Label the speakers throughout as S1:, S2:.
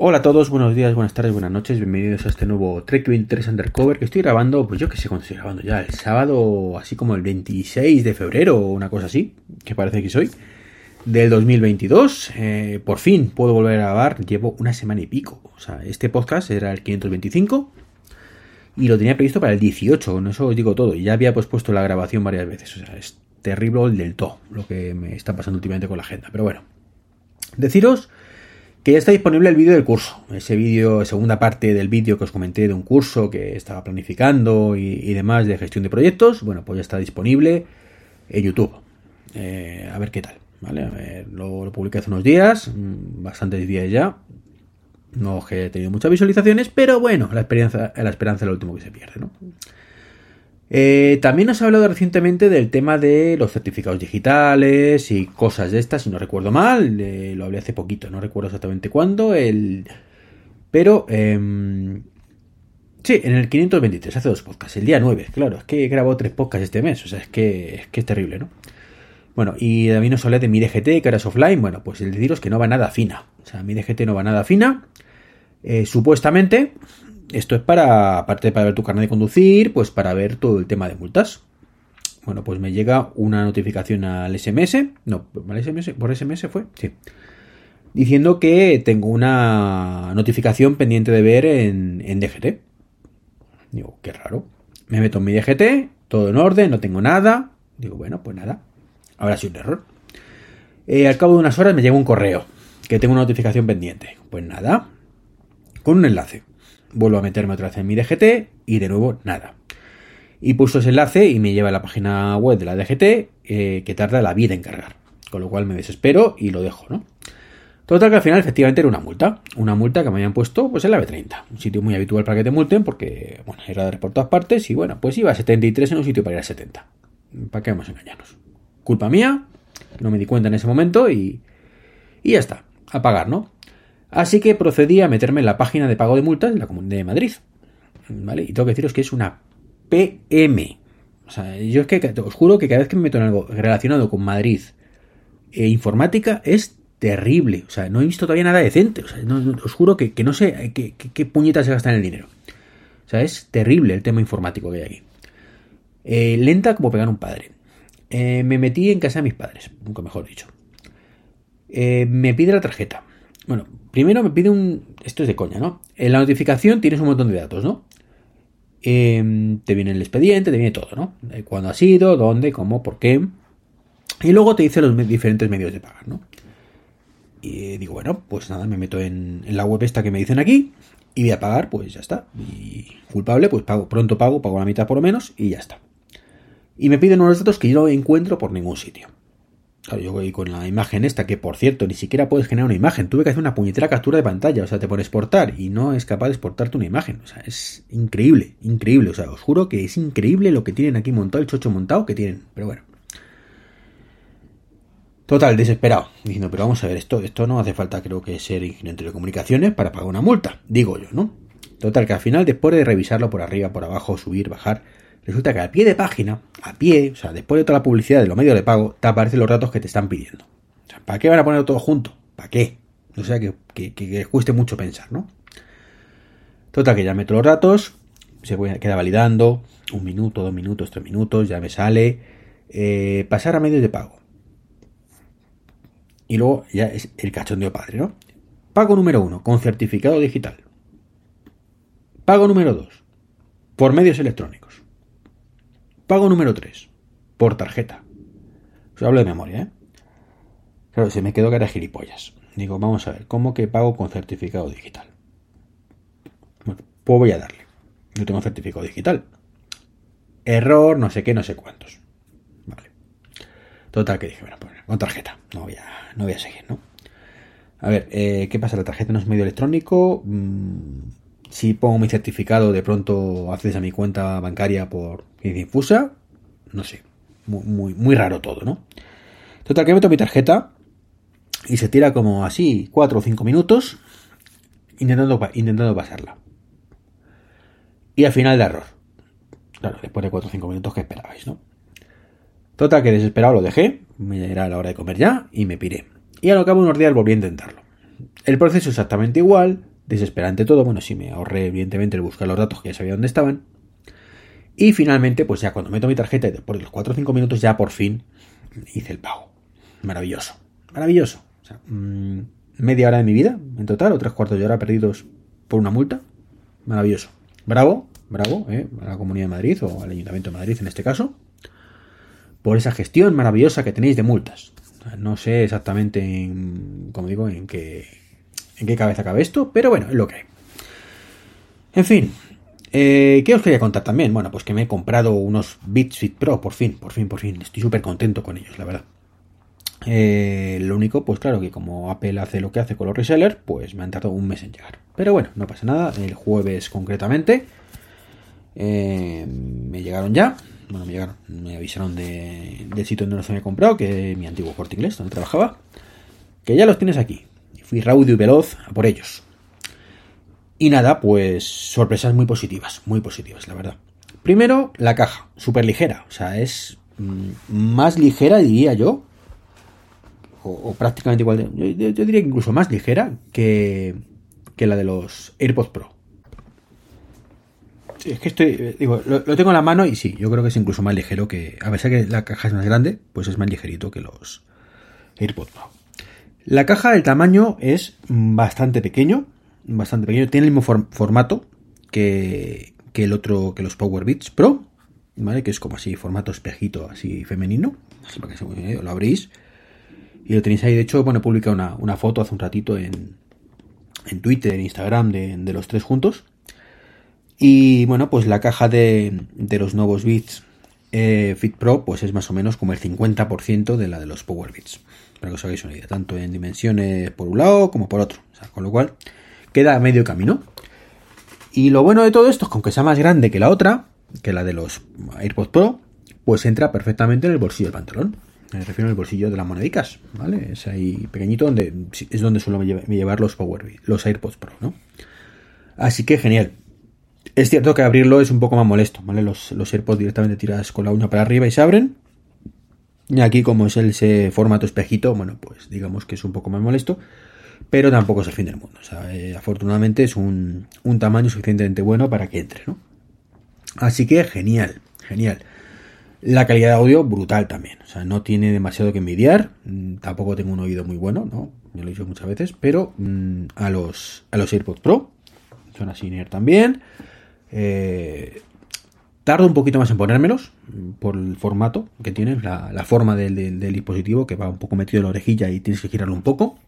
S1: Hola a todos, buenos días, buenas tardes, buenas noches, bienvenidos a este nuevo Trek 23 Undercover que estoy grabando, pues yo que sé cuándo estoy grabando ya, el sábado, así como el 26 de febrero o una cosa así, que parece que soy, del 2022. Eh, por fin puedo volver a grabar, llevo una semana y pico. O sea, este podcast era el 525 y lo tenía previsto para el 18, con eso os digo todo. Ya había pospuesto la grabación varias veces, o sea, es terrible el del todo lo que me está pasando últimamente con la agenda. Pero bueno, deciros que ya está disponible el vídeo del curso. Ese vídeo, segunda parte del vídeo que os comenté de un curso que estaba planificando y, demás de gestión de proyectos, bueno, pues ya está disponible en YouTube. Eh, a ver qué tal, ¿vale? lo, publiqué hace unos días, mm, bastantes días ya. No he tenido muchas visualizaciones, pero bueno, la experiencia, la esperanza es lo último que se pierde, ¿no? Eh, también os he hablado recientemente del tema de los certificados digitales y cosas de estas, si no recuerdo mal, lo hablé hace poquito, no recuerdo exactamente cuándo, el... pero... Eh, sí, en el 523, hace dos podcasts, el día 9, claro, es que he grabado tres podcasts este mes, o sea, es que es, que es terrible, ¿no? Bueno, y también os hablé de mi DGT, que era offline, bueno, pues el deciros que no va nada fina, o sea, mi DGT no va nada fina, eh, supuestamente, esto es para, aparte para ver tu carnet de conducir, pues para ver todo el tema de multas. Bueno, pues me llega una notificación al SMS, no, ¿al SMS? ¿Por SMS fue? Sí. Diciendo que tengo una notificación pendiente de ver en, en DGT. Digo, qué raro. Me meto en mi DGT, todo en orden, no tengo nada. Digo, bueno, pues nada. Ahora sí un error. Eh, al cabo de unas horas me llega un correo que tengo una notificación pendiente. Pues nada. Con un enlace. Vuelvo a meterme otra vez en mi DGT y de nuevo nada. Y pulso ese enlace y me lleva a la página web de la DGT eh, que tarda la vida en cargar. Con lo cual me desespero y lo dejo, ¿no? Total que al final efectivamente era una multa. Una multa que me habían puesto pues en la B30. Un sitio muy habitual para que te multen porque, bueno, radares por todas partes y bueno, pues iba a 73 en un sitio para ir a 70. ¿Para qué vamos a engañarnos? Culpa mía, no me di cuenta en ese momento y, y ya está. A pagar, ¿no? Así que procedí a meterme en la página de pago de multas de la Comunidad de Madrid. ¿Vale? Y tengo que deciros que es una PM. O sea, yo es que os juro que cada vez que me meto en algo relacionado con Madrid e informática es terrible. O sea, no he visto todavía nada decente. O sea, os juro que, no sé qué, puñetas se gastan el dinero. O sea, es terrible el tema informático que hay aquí. Eh, lenta como pegar un padre. Eh, me metí en casa de mis padres, nunca mejor dicho. Eh, me pide la tarjeta. Bueno, primero me pide un... Esto es de coña, ¿no? En la notificación tienes un montón de datos, ¿no? Em, te viene el expediente, te viene todo, ¿no? Cuándo ha sido, dónde, cómo, por qué. Y luego te dice los diferentes medios de pagar, ¿no? Y digo, bueno, pues nada, me meto en, la web esta que me dicen aquí y voy a pagar, pues ya está. Y culpable, pues pago, pronto pago, pago la mitad por lo menos y ya está. Y me piden unos datos que yo no encuentro por ningún sitio. Claro, yo voy con la imagen esta, que por cierto, ni siquiera puedes generar una imagen. Tuve que hacer una puñetera captura de pantalla. O sea, te pones exportar y no es capaz de exportarte una imagen. O sea, es increíble, increíble. O sea, os juro que es increíble lo que tienen aquí montado, el chocho montado que tienen. Pero bueno. Total, desesperado. Diciendo, pero vamos a ver, esto, esto no hace falta, creo que ser ingeniero de telecomunicaciones para pagar una multa. Digo yo, ¿no? Total, que al final, después de revisarlo por arriba, por abajo, subir, bajar, Resulta que a pie de página, a pie, o sea, después de toda la publicidad de los medios de pago, te aparecen los datos que te están pidiendo. ¿para qué van a poner todo junto? ¿Para qué? O sea, que, que, cueste mucho pensar, ¿no? Total, que ya meto los datos, se queda validando, un minuto, dos minutos, tres minutos, ya me sale. Eh, pasar a medios de pago. Y luego ya es el cachondeo padre, ¿no? Pago número uno, con certificado digital. Pago número dos, por medios electrónicos. Pago número 3. Por tarjeta. Hablo de memoria, ¿eh? Claro, se me quedó que era gilipollas. Digo, vamos a ver, ¿cómo que pago con certificado digital? Bueno, pues voy a darle. Yo tengo certificado digital. Error, no sé qué, no sé cuántos. Vale. Total, que dije, bueno, pues con tarjeta. No voy a, no voy a seguir, ¿no? A ver, eh, ¿qué pasa? La tarjeta no es medio electrónico. Mm, si pongo mi certificado, de pronto accedes a mi cuenta bancaria por infusa. No sé. Muy, muy, raro todo, ¿no? Total, que meto mi tarjeta y se tira como así 4 o 5 minutos intentando, intentando pasarla. Y al final de error. Claro, después de 4 o 5 minutos que esperabais, ¿no? Total, que desesperado lo dejé. Me era la hora de comer ya y me piré. Y a lo cabo de unos días volví a intentarlo. El proceso exactamente igual, desesperante todo. Bueno, sí me ahorré evidentemente el buscar los datos que ya sabía dónde estaban. Y finalmente, pues ya cuando meto mi tarjeta, por los 4 o 5 minutos ya por fin hice el pago. Maravilloso, maravilloso. O sea, mmm, media hora de mi vida en total, o tres cuartos de hora perdidos por una multa. Maravilloso. Bravo, bravo, ¿eh? a la Comunidad de Madrid o al Ayuntamiento de Madrid en este caso, por esa gestión maravillosa que tenéis de multas. No sé exactamente, en, como digo, en qué, en qué cabeza cabe esto, pero bueno, es lo que hay. En fin, eh, ¿qué os quería contar también? Bueno, pues que me he comprado unos Beats Fit Pro, por fin, por fin, por fin. Estoy súper contento con ellos, la verdad. Eh, lo único, pues claro, que como Apple hace lo que hace con los resellers, pues me han tardado un mes en llegar. Pero bueno, no pasa nada. El jueves concretamente eh, me llegaron ya. Bueno, me llegaron, me avisaron del sitio donde los había comprado, que es mi antiguo corte inglés, donde trabajaba. Que ya los tienes aquí. Fui raudo y veloz a por ellos. Y nada, pues sorpresas muy positivas, muy positivas, la verdad. Primero, la caja, súper ligera. O sea, es mm, más ligera, diría yo, o, prácticamente igual, de, yo, diría que incluso más ligera que, que la de los AirPods Pro. es que estoy, digo, lo, tengo en la mano y sí, yo creo que es incluso más ligero que, a pesar que la caja es más grande, pues es más ligerito que los AirPods Pro. La caja, el tamaño es bastante pequeño, bastante pequeño, tiene el mismo formato que, que el otro, que los Power Beats Pro, ¿vale? Que es como así, formato espejito, así femenino, así para que se, lo abrís y lo tenéis ahí. De hecho, bueno, publica una, una foto hace un ratito en, en Twitter, en Instagram de, los tres juntos. Y bueno, pues la caja de, de los nuevos Beats eh, Fit Pro, pues es más o menos como el 50% de la de los Power Beats. Para que os hagáis una idea, tanto en dimensiones por un lado como por otro. con lo cual, queda a medio camino. Y lo bueno de todo esto es que aunque sea más grande que la otra, que la de los AirPods Pro, pues entra perfectamente en el bolsillo del pantalón. Me refiero al bolsillo de las monedicas, ¿vale? Es ahí pequeñito donde es donde suelo llevar los Power los AirPods Pro, ¿no? Así que genial. Es cierto que abrirlo es un poco más molesto, ¿vale? Los, los AirPods directamente tiras con la uña para arriba y se abren. Y aquí, como es ese formato espejito, bueno, pues digamos que es un poco más molesto. Pero tampoco es el fin del mundo. O sea, eh, afortunadamente es un, un tamaño suficientemente bueno para que entre, ¿no? Así que genial, genial. La calidad de audio, brutal también. O sea, no tiene demasiado que envidiar. Mm, tampoco tengo un oído muy bueno, ¿no? Me lo he dicho muchas veces. Pero mm, a, los, a los AirPods Pro, son así también. Eh, tardo un poquito más en ponérmelos mm, por el formato que tienen, la, forma del, dispositivo que va un poco metido en la orejilla y tienes que girarlo un poco.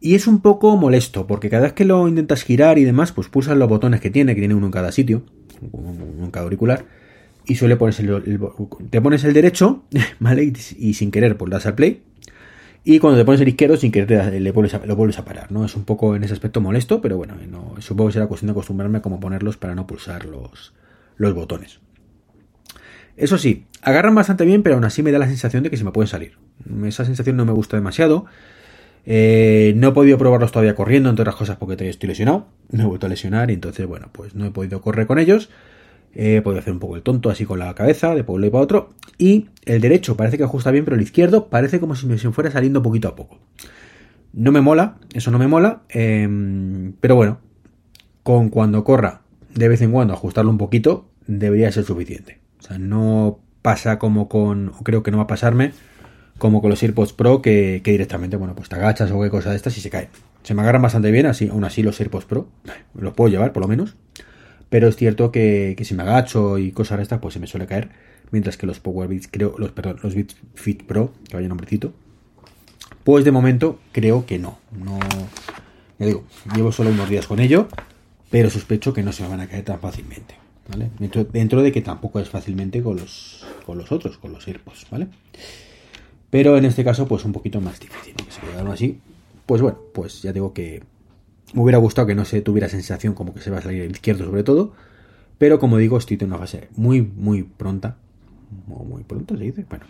S1: Y es un poco molesto porque cada vez que lo intentas girar y demás, pues pulsas los botones que tiene, que tiene uno en cada sitio, uno en cada auricular y suele ponerse el, te pones el derecho, ¿vale? Y, sin querer pues das al play. Y cuando te pones el izquierdo, sin querer le lo vuelves a parar, ¿no? Es un poco en ese aspecto molesto, pero bueno, no, supongo que será cuestión de acostumbrarme a cómo ponerlos para no pulsar los, botones. Eso sí, agarran bastante bien, pero aún así me da la sensación de que se me pueden salir. Esa sensación no me gusta demasiado. Eh, no he podido probarlos todavía corriendo, entre otras cosas porque estoy lesionado. Me he vuelto a lesionar y entonces, bueno, pues no he podido correr con ellos. Eh, puedo hacer un poco el tonto así con la cabeza, de pueblo y para otro. Y el derecho parece que ajusta bien, pero el izquierdo parece como si me fuera saliendo poquito a poco. No me mola, eso no me mola. Em, pero bueno, con cuando corra de vez en cuando ajustarlo un poquito, debería ser suficiente. O sea, no pasa como con, creo que no va a pasarme, como con los AirPods Pro, que, directamente, bueno, pues te agachas o qué cosa de estas y se cae. Se me agarran bastante bien, así, aún así los AirPods Pro, los puedo llevar por lo menos. Pero es cierto que, si me agacho y cosas de estas, pues se me suele caer. Mientras que los Power Beats, creo, los, perdón, los Beats Fit Pro, que vaya nombrecito, pues de momento creo que no. No, ya digo, llevo solo unos días con ello, pero sospecho que no se me van a caer tan fácilmente. ¿Vale? Dentro, de que tampoco es fácilmente con los, con los otros, con los AirPods, ¿vale? Pero en este caso, pues un poquito más difícil, que se quedaron así. Pues bueno, pues ya digo que me hubiera gustado que no se tuviera sensación como que se va a salir el izquierdo sobre todo. Pero como digo, estoy en una fase muy, muy pronta. Muy pronto se dice. Bueno,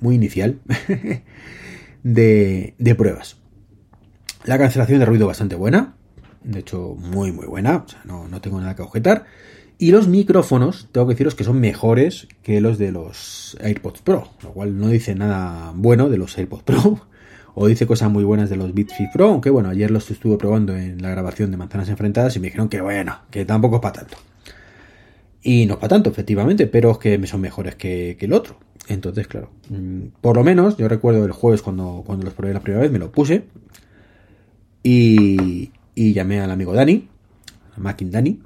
S1: muy inicial. de, de pruebas. La cancelación de ruido bastante buena. De hecho, muy, muy buena. O no, no tengo nada que objetar. Y los micrófonos, tengo que deciros que son mejores que los de los AirPods Pro. Lo cual no dice nada bueno de los AirPods Pro. o dice cosas muy buenas de los Beats Pro, aunque bueno, ayer los estuve probando en la grabación de Manzanas Enfrentadas y me dijeron que bueno, que tampoco es para tanto. Y no es para tanto, efectivamente, pero es que son mejores que, el otro. Entonces, claro, mm, por lo menos, yo recuerdo el jueves cuando, cuando los probé la primera vez, me lo puse y, y llamé al amigo Dani, a Mackin Dani,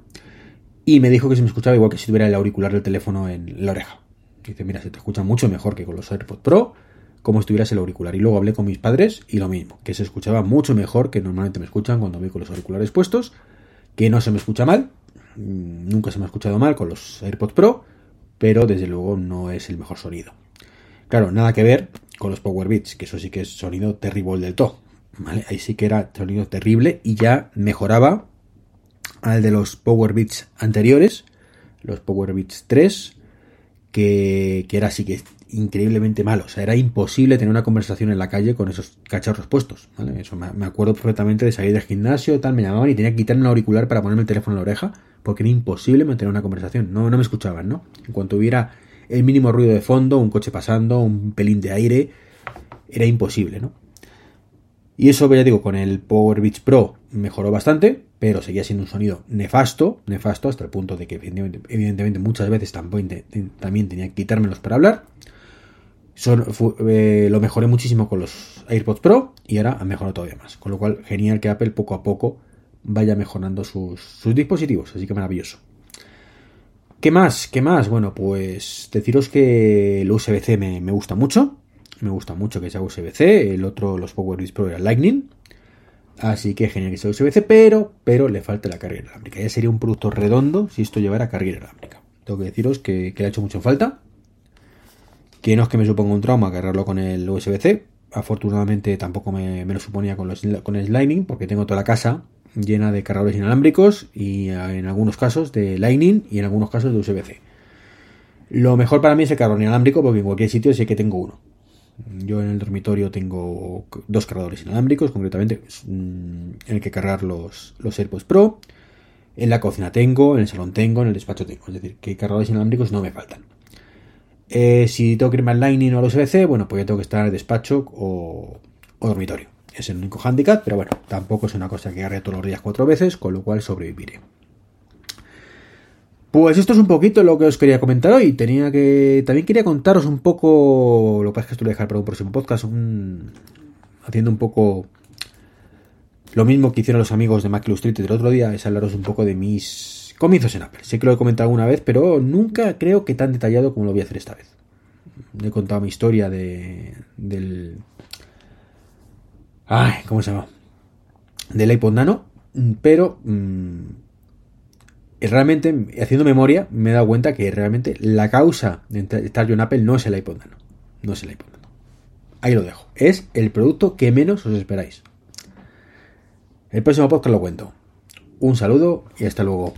S1: y me dijo que se me escuchaba igual que si tuviera el auricular del teléfono en la oreja. Dice, mira, se te escucha mucho mejor que con los AirPods Pro como si tuvieras el auricular. Y luego hablé con mis padres y lo mismo, que se escuchaba mucho mejor que normalmente me escuchan cuando voy con los auriculares puestos, que no se me escucha mal, mm, nunca se me ha escuchado mal con los AirPods Pro, pero desde luego no es el mejor sonido. Claro, nada que ver con los Power Beats, que eso sí que es sonido terrible del todo. ¿vale? Ahí sí que era sonido terrible y ya mejoraba al de los Power Beats anteriores, los Power Beats 3, que, que era así que increíblemente malo. O sea, era imposible tener una conversación en la calle con esos cacharros puestos. Eso me, acuerdo perfectamente de salir del gimnasio, tal, me llamaban y tenía que quitarme un auricular para ponerme el teléfono en la oreja, porque era imposible mantener una conversación. No, no me escuchaban, ¿no? En cuanto hubiera el mínimo ruido de fondo, un coche pasando, un pelín de aire, era imposible, ¿no? Y eso, ya digo, con el Power Beats Pro mejoró bastante, pero seguía siendo un sonido nefasto, nefasto hasta el punto de que evidentemente muchas veces también tenía que quitármelos para hablar. Eh, lo mejoré muchísimo con los AirPods Pro y ahora ha mejorado todavía más. Con lo cual, genial que Apple poco a poco vaya mejorando sus, dispositivos. Así que maravilloso. ¿Qué más? ¿Qué más? Bueno, pues deciros que el USB-C me, gusta mucho. Me gusta mucho que sea USB-C. El otro, los PowerBeats Pro, era Lightning. Así que genial que sea USB-C, pero, pero le falta la carga inalámbrica. Ya sería un producto redondo si esto llevara carga inalámbrica. Tengo que deciros que, le ha hecho mucho falta que no es que me suponga un trauma cargarlo con el USB-C. Afortunadamente tampoco me, lo suponía con, los, con el Lightning, porque tengo toda la casa llena de cargadores inalámbricos y eh, en algunos casos de Lightning y en algunos casos de USB-C. Lo mejor para mí es el cargador inalámbrico porque en cualquier sitio sé que tengo uno. Yo en el dormitorio tengo dos cargadores inalámbricos, concretamente mm, en el que cargar los, los AirPods Pro. En la cocina tengo, en el salón tengo, en el despacho tengo. Es decir, que cargadores inalámbricos no me faltan. Eh, si tengo que irme al Lightning o al USB-C, bueno, pues ya tengo que estar en el despacho o, dormitorio. Es el único handicap, pero bueno, tampoco es una cosa que agarre todos los días cuatro veces, con lo cual sobreviviré. Pues esto es un poquito lo que os quería comentar hoy. Tenía que. También quería contaros un poco. Lo que es que esto lo voy a dejar para un próximo podcast. haciendo un poco. Lo mismo que hicieron los amigos de Mac Illustrated el otro día. Es hablaros un poco de mis Comienzos en Apple. Sé que lo he comentado alguna vez, pero nunca creo que tan detallado como lo voy a hacer esta vez. He contado mi historia de. del. Ay, ¿cómo se llama? Del iPod Nano, pero. Mm, realmente, haciendo memoria, me he dado cuenta que realmente la causa de estar yo en Apple no es el iPod Nano. No es el iPod. Ahí lo dejo. Es el producto que menos os esperáis. El próximo podcast lo cuento. Un saludo y hasta luego.